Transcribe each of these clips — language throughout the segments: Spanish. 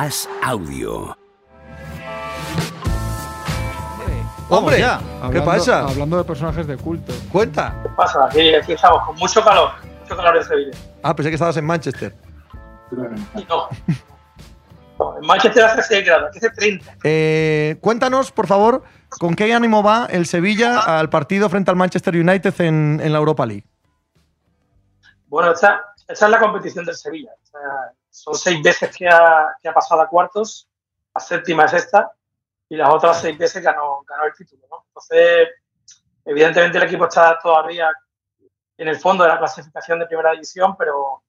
As Audio. Hombre, ya. ¿qué Hablando- pasa? Hablando de personajes de culto. Cuenta. ¿Qué pasa? Aquí, aquí estamos con mucho calor, mucho calor en Sevilla. Ah, pensé que estabas en Manchester. Y no. No, en Manchester hace 6 grados, aquí hace 30. Eh, cuéntanos, por favor, ¿con qué ánimo va el Sevilla al partido frente al Manchester United en, en la Europa League? Bueno, esta, esta es la competición del Sevilla. O sea, son seis veces que ha, que ha pasado a cuartos, la séptima es esta, y las otras seis veces ganó, ganó el título. ¿no? Entonces, evidentemente el equipo está todavía en el fondo de la clasificación de primera división, pero,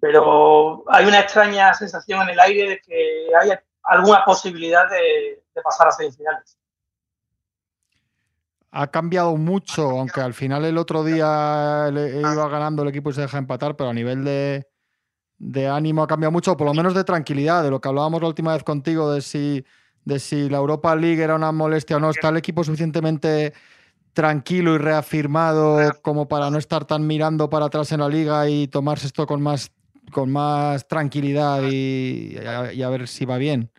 pero hay una extraña sensación en el aire de que hay alguna posibilidad de, de pasar a semifinales. Ha cambiado mucho, aunque al final el otro día le- iba ganando el equipo y se deja empatar, pero a nivel de, de ánimo ha cambiado mucho, por lo menos de tranquilidad, de lo que hablábamos la última vez contigo, de si, de si la Europa League era una molestia o no. ¿Está el equipo suficientemente tranquilo y reafirmado como para no estar tan mirando para atrás en la liga y tomarse esto con más, con más tranquilidad y, a ver si va bien?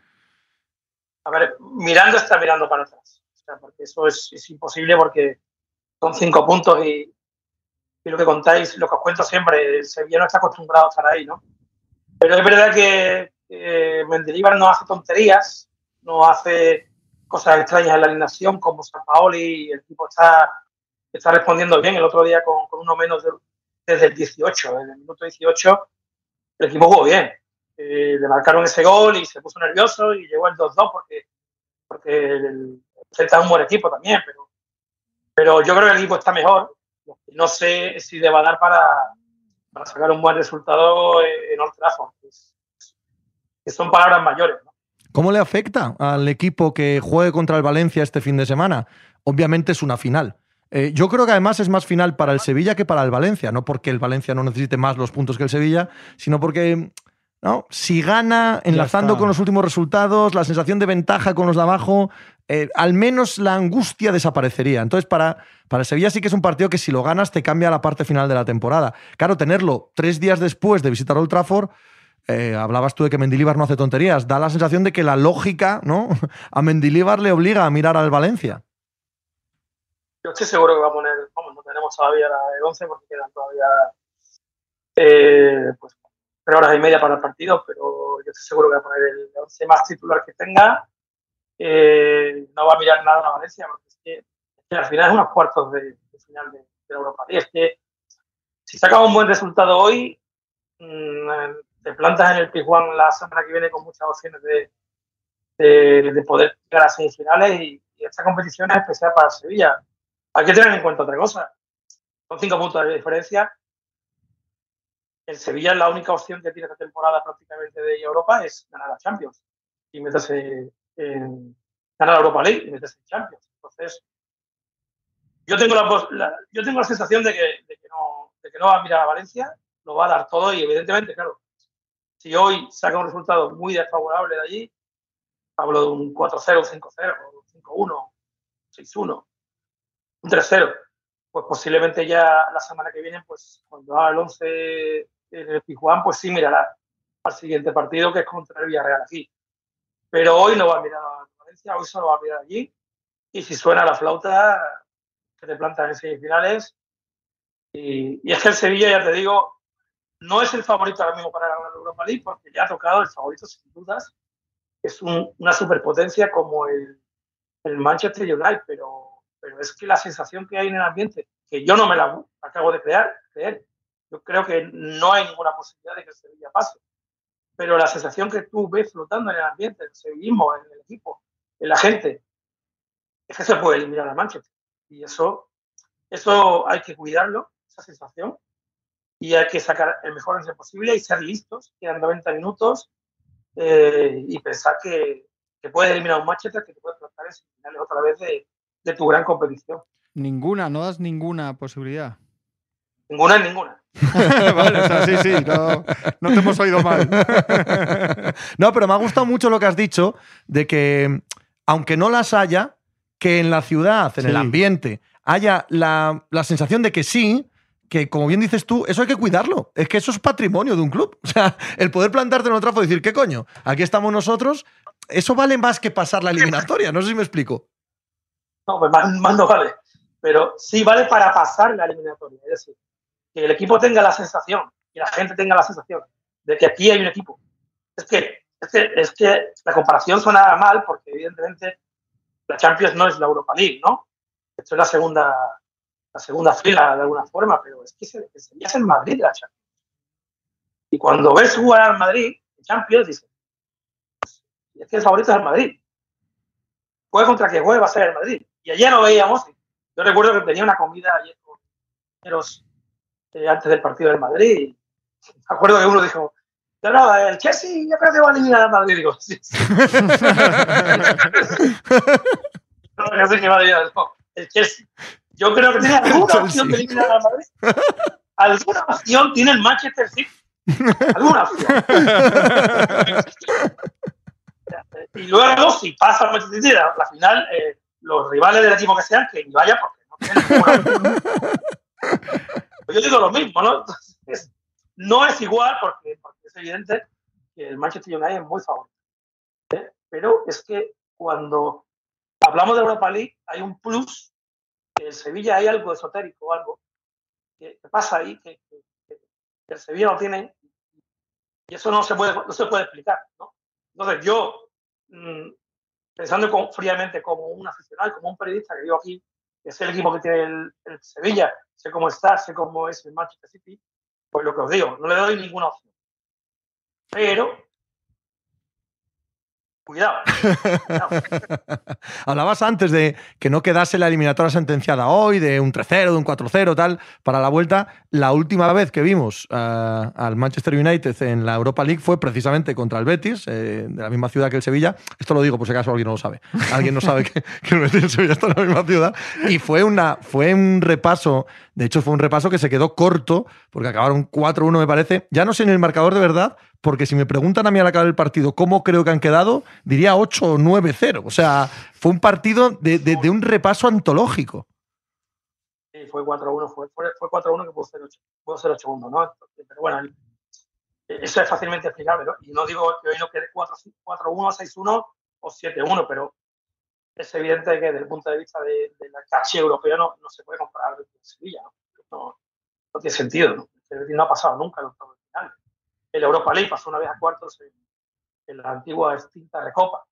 A ver, mirando está mirando para atrás. O sea, porque eso es, es imposible porque son cinco puntos y, y lo que contáis, lo que os cuento siempre, Sevilla no está acostumbrado a estar ahí, ¿no? Pero es verdad que eh, no hace tonterías, no hace cosas extrañas en la alineación como San Paoli y el equipo está, está respondiendo bien. El otro día con, con uno menos de- desde el 18, desde el minuto 18, el equipo jugó bien. Eh, le marcaron ese gol y se puso nervioso y llegó el 2-2 porque, porque el Celta es un buen equipo también, pero, pero yo creo que el equipo está mejor. No sé si le va a dar para, para sacar un buen resultado en Old Trafford. es- que son palabras mayores. ¿no? ¿Cómo le afecta al equipo que juegue contra el Valencia este fin de semana? Obviamente es una final. Eh, yo creo que además es más final para el Sevilla que para el Valencia, no porque el Valencia no necesite más los puntos que el Sevilla, sino porque ¿no? si gana, enlazando con los últimos resultados, la sensación de ventaja con los de abajo, eh, al menos la angustia desaparecería. Entonces, para, para Sevilla sí que es un partido que si lo ganas te cambia la parte final de la temporada. Claro, tenerlo tres días después de visitar Old Trafford eh, hablabas tú de que Mendilibar no hace tonterías. Da la sensación de que la lógica, ¿no? A Mendilibar le obliga a mirar al Valencia. Yo estoy seguro que va a poner, vamos, no tenemos todavía la el 11 porque quedan todavía eh, pues, tres horas y media para el partido, pero yo estoy seguro que va a poner el 11 más titular que tenga. Eh, no va a mirar nada a Valencia porque es que, al final es unos cuartos de, final de, Europa League. Es que si sacas un buen resultado hoy, mm, te plantas en el Pizjuán la semana que viene con muchas opciones de, de, de poder llegar a semifinales y, y esta competición es especial para Sevilla. Hay que tener en cuenta otra cosa. Son cinco puntos de diferencia. El Sevilla es la única opción que tiene esta temporada prácticamente de Europa es ganar la Champions y meterse en ganar la Europa League y meterse en Champions. Entonces, yo tengo la, la- yo tengo la sensación de que, de que no, de que no va a mirar a Valencia, lo va a dar todo y evidentemente, claro, si hoy saca un resultado muy desfavorable de allí, hablo de un 4-0, un 5-0, un 5-1, 6-1, un 3-0, pues posiblemente ya la semana que viene, pues cuando haga el 11 en el Pizjuán, pues sí mirará al siguiente partido que es contra el Villarreal aquí. Pero hoy no va a mirar a Valencia, hoy solo va a mirar allí. Y si suena la flauta, que te plantan en semifinales. Y, y es que el Sevilla, ya te digo, no es el favorito ahora mismo para ganar la Europa League porque ya ha tocado el favorito sin dudas. Es un- una superpotencia como el, el Manchester United, pero, pero es que la sensación que hay en el ambiente, que yo no me la acabo de crear, creer, yo creo que no hay ninguna posibilidad de que el Sevilla pase. Pero la sensación que tú ves flotando en el ambiente, en el sevillismo, en el equipo, en la gente, es que se puede eliminar al Manchester. Y eso, eso hay que cuidarlo, esa sensación, y hay que sacar el mejor posible y ser listos, quedan 90 minutos, eh, y pensar que, que puedes eliminar a un Manchester que te puede plantar en semifinales otra vez de, de tu gran competición. Ninguna, no das ninguna posibilidad. Ninguna es ninguna. vale, o sea, sí, sí, no, no te hemos oído mal. no, pero me ha gustado mucho lo que has dicho de que, aunque no las haya, que en la ciudad, en el ambiente, haya la, la sensación de que sí, que, como bien dices tú, eso hay que cuidarlo. Es que eso es patrimonio de un club. O sea, el poder plantarte en otra y decir, ¿qué coño? Aquí estamos nosotros. Eso vale más que pasar la eliminatoria. No sé si me explico. No, pues más, más no vale. Pero sí vale para pasar la eliminatoria. Es decir, que el equipo tenga la sensación, y la gente tenga la sensación de que aquí hay un equipo. Es que, es que, es que la comparación suena mal porque evidentemente la Champions no es la Europa League, ¿no? Esto es la segunda, la segunda fila de alguna forma, pero es que se, sería en Madrid la Champions. Y cuando ves jugar al Madrid, en Champions, dices, es que el favorito es el Madrid. Juegue contra quien juegue va a ser el Madrid. Y ayer lo veíamos. Yo recuerdo que tenía una comida ayer con compañeros eh, antes del partido del Madrid. Me acuerdo que uno dijo, no, no, el Chelsea yo creo que va a eliminar al Madrid. Digo, sí, sí. no, no sé qué va a eliminar, no, el Chelsea. Yo creo que tiene alguna opción de eliminar al Madrid. Alguna opción tiene el Manchester City. Alguna opción. y luego, si pasa el Manchester City, la, la final, eh, los rivales del equipo que sean, que vaya porque no tienen ninguna opción. Pues yo digo lo mismo, ¿no? Entonces, no es igual porque, porque, es evidente que el Manchester United es muy favorito. ¿eh? Pero es que cuando hablamos de Europa League hay un plus, que en Sevilla hay algo esotérico, algo que, que pasa ahí, que, que, el Sevilla no tiene, y eso no se puede, no se puede explicar. ¿no? Entonces yo, mmm, pensando con, fríamente como un aficionado, como un periodista que vivo aquí, que es el equipo que tiene el, el Sevilla, sé cómo está, sé cómo es el Manchester City, pues lo que os digo, no le doy ninguna opción. Pero, cuidado. Hablabas antes de que no quedase la eliminatoria sentenciada hoy, de un 3-0, de un 4-0, tal, para la vuelta. La última vez que vimos uh, al Manchester United en la Europa League fue precisamente contra el Betis, eh, de la misma ciudad que el Sevilla. Esto lo digo por si acaso alguien no lo sabe. Alguien no sabe que, que el Betis y el Sevilla están en la misma ciudad. Y fue, una, fue un repaso, de hecho fue un repaso que se quedó corto, porque acabaron 4-1 me parece. Ya no sé en el marcador de verdad, porque si me preguntan a mí al acabar el partido cómo creo que han quedado, diría 8 o 9-0. O sea, fue un partido de, de, de un repaso antológico. Sí, fue 4-1, fue, fue 4-1 que pudo ser 8, pudo ser 8 1 ¿no? Pero bueno, eso es fácilmente explicable, ¿no? Y no digo que hoy no quede 4-1, 6-1 o 7-1, pero es evidente que desde el punto de vista de, de la caché europea no, no, se puede comparar con Sevilla, ¿no? No, no tiene sentido, ¿no? No ha pasado nunca finales el Europa League pasó una vez a cuartos en, en, la antigua extinta Recopa.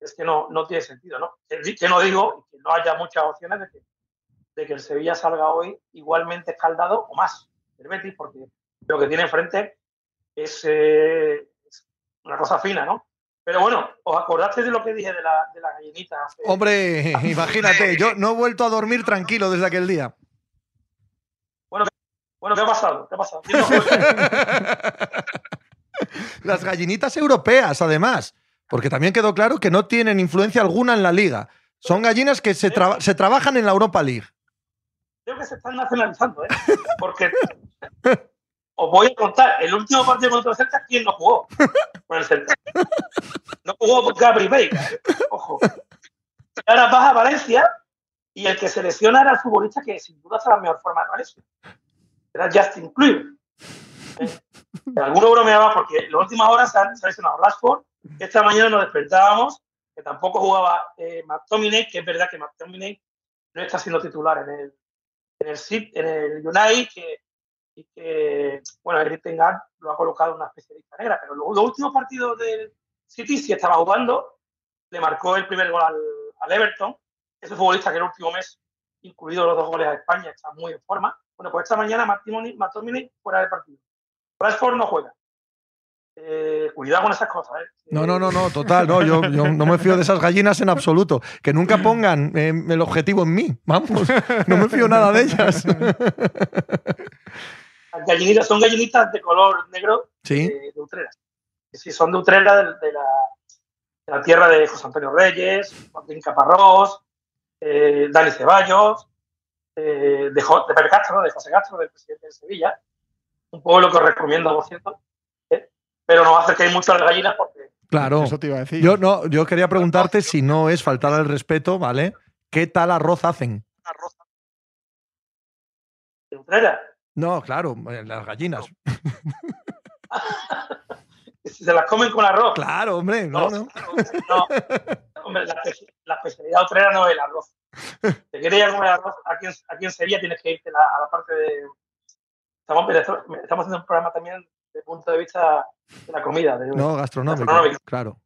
Es que no, no tiene sentido, ¿no? Que no digo que no haya muchas opciones de que, de que el Sevilla salga hoy igualmente escaldado o más el Betis, porque lo que tiene enfrente es, eh, es una cosa fina, ¿no? Pero bueno, ¿os acordaste de lo que dije de la, de la gallinita? Hombre, imagínate, yo no he vuelto a dormir tranquilo desde aquel día. Bueno, ¿qué ha pasado? ¿Qué ha pasado? Las gallinitas europeas, además, porque también quedó claro que no tienen influencia alguna en la liga. Son gallinas que se, tra se trabajan en la Europa League. Creo que se están nacionalizando, ¿eh? Porque os voy a contar, el último partido contra el Celta, ¿quién no jugó con el Celta? No jugó Gabri Veiga, ¿eh? ojo. Y ahora vas a Valencia y el que se lesiona era el futbolista que sin duda está la mejor forma de Valencia. Era Justin Kluivert. ¿Eh? Alguno bromeaba porque las últimas horas se ha, se ha lesionado Rashford. Esta mañana nos despertábamos que tampoco jugaba eh, McTominay, que es verdad que McTominay no está siendo titular en el, en el, en el United, que, y que, bueno, Eric Tengan lo ha colocado una especie de lista negra, pero los, los, últimos partidos del City sí estaba jugando, le marcó el primer gol al, al Everton, ese futbolista que el último mes, incluido los dos goles a España, está muy en forma. Bueno, pues esta mañana McTominay fuera del partido. Rashford no juega. Eh, cuidado con esas cosas. ¿eh? No, no, no, no, total, no, yo, yo, no me fío de esas gallinas en absoluto. Que nunca pongan eh, el objetivo en mí, vamos, no me fío nada de ellas. Las gallinitas son gallinitas de color negro ¿Sí? de, de Utrera. Sí, son de Utrera, de, de, la, de, la, tierra de José Antonio Reyes, Martín Caparrós, eh, Dani Ceballos, eh, de, jo, de Pepe Castro, de José Castro, del presidente de Sevilla. Un pueblo que os recomiendo, por cierto pero no hace que hay muchas gallinas porque... Claro. Eso te iba a decir. Yo, no, yo quería preguntarte si no es faltar al respeto, ¿vale? ¿Qué tal arroz hacen? Arroz. ¿De Utrera? No, claro, eh, las gallinas. Se las comen con arroz. Claro, hombre, no, no. no. Hombre, la, la, especialidad otrera no es el arroz. Si quieres ir a comer arroz, aquí en, aquí en Sevilla tienes que irte a la parte de. Estamos, estamos haciendo un programa también desde el punto de vista de la comida. De, no, gastronómico, gastronómico. claro.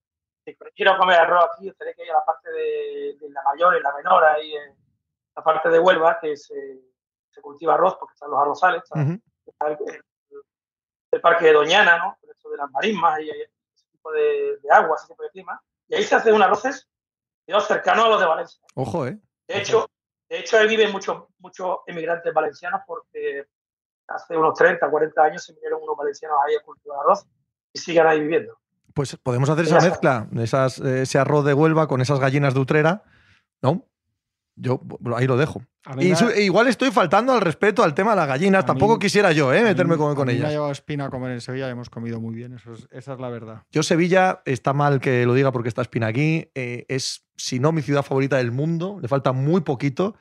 Si quiero comer arroz aquí, tendré que ir a la parte de, de, la mayor y la menor, ahí en la parte de Huelva, que se, se cultiva arroz, porque están los arrozales. Está, uh -huh. está el, el, parque de Doñana, ¿no? Por eso de las marismas y ese tipo de, de agua, ese tipo de clima. Y ahí se hacen unos arroces cercanos a los de Valencia. Ojo, ¿eh? De hecho, de hecho ahí viven muchos muchos emigrantes valencianos porque hace unos 30, 40 años se vinieron unos valencianos ahí a cultivar arroz y siguen ahí viviendo. Pues podemos hacer esa mezcla, esas, ese arroz de Huelva con esas gallinas de Utrera, ¿no? Yo ahí lo dejo. Y su, igual estoy faltando al respeto al tema de las gallinas. Tampoco mí, quisiera yo ¿eh? meterme mí, con, con a mí ellas. Me ha llevado Espina a comer en Sevilla y hemos comido muy bien. Eso es, esa es la verdad. Yo, Sevilla, está mal que lo diga porque está Espina aquí. Eh, es, si no, mi ciudad favorita del mundo. Le falta muy poquito.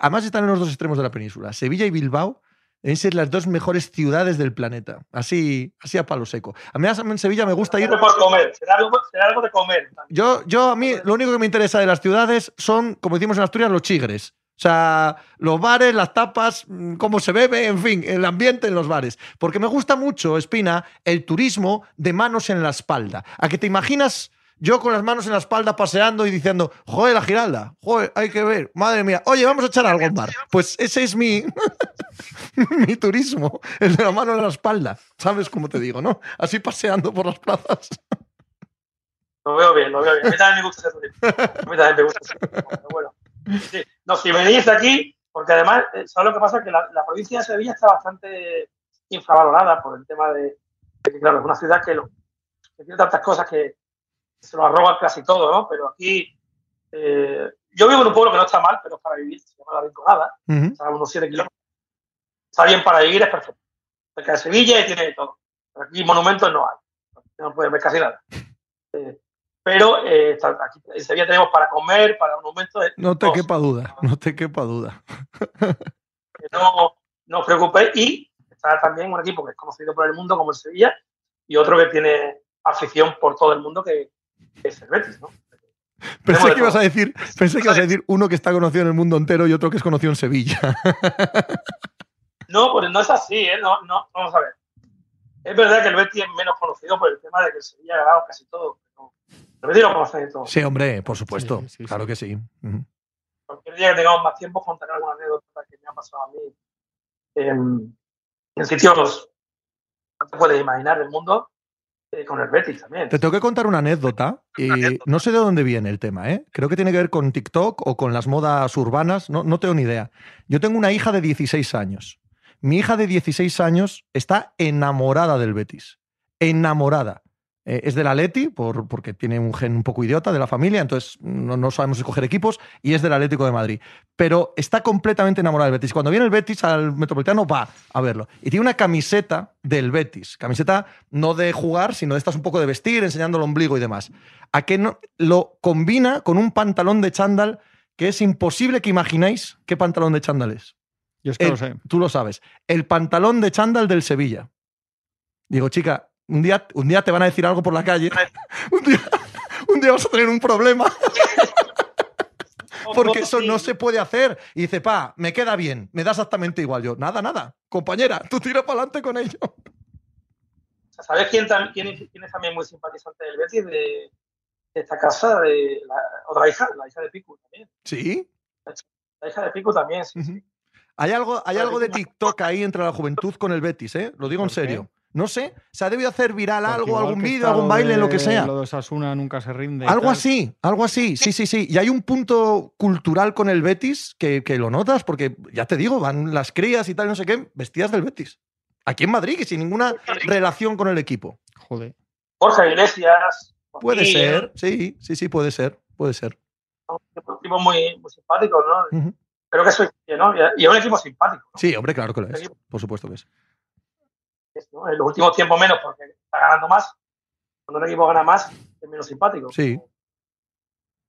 Además, están en los dos extremos de la península. Sevilla y Bilbao deben ser las dos mejores ciudades del planeta. Así, así a palo seco. A mí en Sevilla me gusta ir. Por comer, será algo, será algo de comer. Yo, yo, a mí, lo único que me interesa de las ciudades son, como decimos en Asturias, los chigres. O sea, los bares, las tapas, cómo se bebe, en fin, el ambiente en los bares. Porque me gusta mucho, Espina, el turismo de manos en la espalda. A que te imaginas yo con las manos en la espalda paseando y diciendo, joder, la giralda, joder, hay que ver, madre mía, oye, vamos a echar algo al mar. Pues ese es mi, mi turismo, el de la mano en la espalda. ¿Sabes cómo te digo, no? Así paseando por las plazas. Lo veo bien, lo veo bien. A mí también me gusta ese turismo. A mí también me gusta ese turismo. Pero bueno. No, si venís aquí, porque además, ¿sabes lo que pasa? Que la, provincia de Sevilla está bastante infravalorada por el tema de, que, claro, es una ciudad que tiene tantas cosas que se lo arroba casi todo, ¿no? Pero aquí, eh, yo vivo en un pueblo que no está mal, pero es para vivir, se llama La Rinconada, uh -huh. está a unos 7 kilómetros. Está bien para vivir, es perfecto. Cerca de Sevilla y tiene todo. Pero aquí monumentos no hay, no puedes ver casi nada. Eh, pero eh, aquí en Sevilla tenemos para comer, para monumentos. No te quepa duda, no te quepa duda. no, no os preocupéis. Y está también un equipo que es conocido por el mundo como el Sevilla y otro que tiene afición por todo el mundo que es el Betis, ¿no? Pensé que, ibas a decir, pensé que ibas a decir uno que está conocido en el mundo entero y otro que es conocido en Sevilla. No, pues no es así, ¿eh? No, no, vamos a ver. Es verdad que el Betis es menos conocido por el tema de que el Sevilla ha ganado casi todo. Pero el Betis lo conoce de todo. Sí, hombre, por supuesto. Sí, sí, claro sí. que sí. Uh -huh. Cualquier día que tengamos más tiempo contaré alguna anécdota que me ha pasado a mí en, en sitios no te puedes imaginar del mundo con el Betis también. Te tengo que contar una anécdota. Y no sé de dónde viene el tema, ¿eh? Creo que tiene que ver con TikTok o con las modas urbanas. No, no tengo ni idea. Yo tengo una hija de 16 años. Mi hija de 16 años está enamorada del Betis. Enamorada. Eh, es del Atleti, por, porque tiene un gen un poco idiota de la familia, entonces no, no, sabemos escoger equipos, y es del Atlético de Madrid. Pero está completamente enamorada del Betis. Cuando viene el Betis al Metropolitano va a verlo. Y tiene una camiseta del Betis. Camiseta no de jugar, sino de estas un poco de vestir, enseñando el ombligo y demás. A que no, lo combina con un pantalón de chándal que es imposible que imagináis qué pantalón de chándal es. Yo es que el, lo sé. Tú lo sabes. El pantalón de chándal del Sevilla. Digo, chica, un día, un día te van a decir algo por la calle. un, día, un día vas a tener un problema. Porque eso no se puede hacer. Y dice, pa, me queda bien, me da exactamente igual. Yo, nada, nada. Compañera, tú tira para adelante con ello. ¿Sabes quién, quién, quién, es también muy simpatizante del Betis? De, de esta casa, de la otra hija, la hija de Pico también. ¿Sí? La hija de Pico también, sí. Uh -huh. sí. Hay algo, hay algo de TikTok ahí entre la juventud con el Betis, ¿eh? Lo digo en serio. No sé, se ha debido hacer viral algo, algún vídeo, algún baile, de, lo que sea. Lo de Sasuna nunca se rinde. Algo así, algo así, sí, sí, sí. Y hay un punto cultural con el Betis que, que, lo notas, porque ya te digo, van las crías y tal, no sé qué, vestidas del Betis. Aquí en Madrid, que sin ninguna relación con el equipo. Joder. Jorge Iglesias. Puede ser, ¿eh? sí, sí, sí, puede ser, puede ser. Un tipo muy, muy simpático, ¿no? Uh -huh. Creo que soy, ¿no? Y es un equipo simpático. ¿no? Sí, hombre, claro que lo es. Por supuesto que es. ¿No? En los últimos tiempos menos, porque está ganando más. Cuando un equipo gana más, es menos simpático. Sí.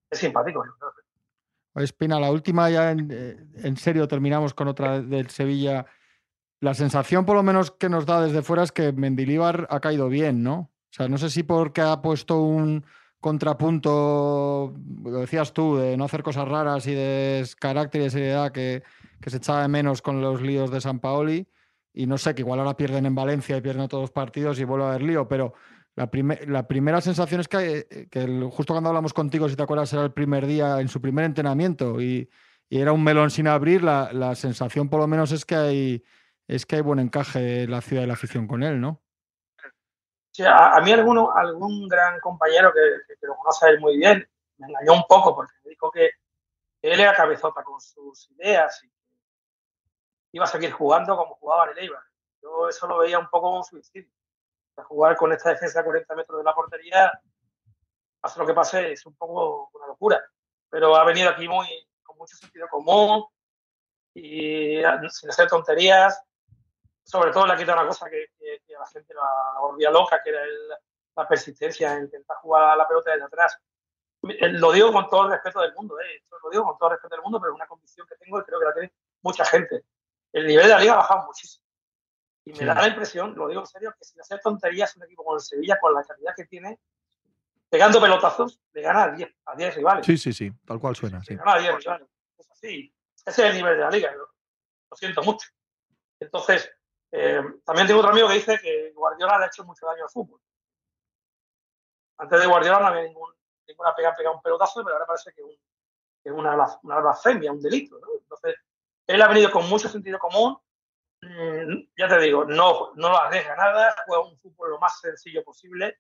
Es simpático. ¿no? Espina, la última ya en, en, serio terminamos con otra del Sevilla. la sensación, por lo menos, que nos da desde fuera es que Mendilibar ha caído bien, ¿no? O sea, no sé si porque ha puesto un contrapunto, lo decías tú, de no hacer cosas raras y de carácter y de seriedad que, que se echaba de menos con los líos de San Paoli. Y no sé, que igual ahora pierden en Valencia y pierden todos los partidos y vuelve a haber lío, pero la, la primera sensación es que, eh, que justo cuando hablamos contigo, si te acuerdas, era el primer día en su primer entrenamiento y, y era un melón sin abrir, la, la, sensación por lo menos es que hay es que hay buen encaje la ciudad y la afición con él, ¿no? Sí, a, mí alguno, algún gran compañero que, que, lo conoce él muy bien me engañó un poco porque me dijo que él era cabezota con sus ideas y que iba a seguir jugando como jugaba en el Eibar. Yo eso lo veía un poco como un suicidio. jugar con esta defensa a 40 metros de la portería, pase lo que pase, es un poco una locura. Pero ha venido aquí muy con mucho sentido común y sin hacer tonterías sobre todo le ha quitado una cosa que, a la gente la, volvía loca, que era la persistencia en intentar jugar la pelota desde atrás. Eh, lo digo con todo el respeto del mundo, eh, lo digo con todo el respeto del mundo, pero es una convicción que tengo y creo que la tiene mucha gente. El nivel de la liga ha bajado muchísimo. Y me da la impresión, lo digo en serio, que sin hacer tonterías, un equipo como el Sevilla, con la calidad que tiene, pegando pelotazos, le gana a 10, a 10 rivales. Sí, sí, sí, tal cual suena. Le gana a 10 rivales. Es así. Ese es el nivel de la liga. Lo siento mucho. Entonces, eh, también tengo otro amigo que dice que Guardiola le ha hecho mucho daño al fútbol. Antes de Guardiola no había ningún, ninguna pega pegado un pelotazo, pero ahora parece que, es una, una blasfemia, un delito. Entonces, él ha venido con mucho sentido común. Mm, ya te digo, no, no lo arriesga nada, juega un fútbol lo más sencillo posible.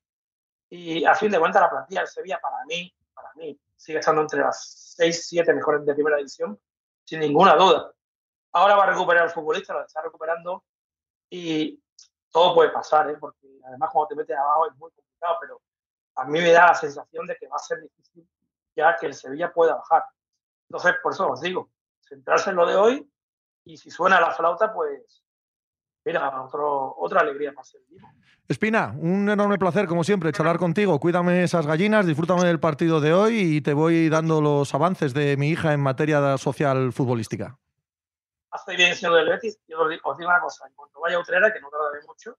Y a fin de cuentas, la plantilla del Sevilla, para mí, para mí, sigue estando entre las 6, 7 mejores de primera división, sin ninguna duda. Ahora va a recuperar el futbolista, lo está recuperando y todo puede pasar, ¿eh? porque además cuando te metes abajo es muy complicado, pero a mí me da la sensación de que va a ser difícil ya que el Sevilla pueda bajar. Entonces, por eso os digo, centrarse en lo de hoy y si suena la flauta, pues mira, otro, otra alegría para ser vivo. Espina, un enorme placer, como siempre, charlar contigo. Cuídame esas gallinas, disfrútame del partido de hoy y te voy dando los avances de mi hija en materia social futbolística hace bien siendo del Betis. Yo os digo, una cosa, en cuanto vaya a Utrera, que no tardaré mucho,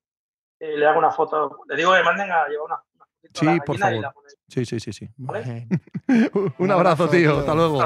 eh, le hago una foto, le digo que manden a llevar una, una Sí, por favor. Sí, sí, sí, sí. Un abrazo, tío. Hasta luego.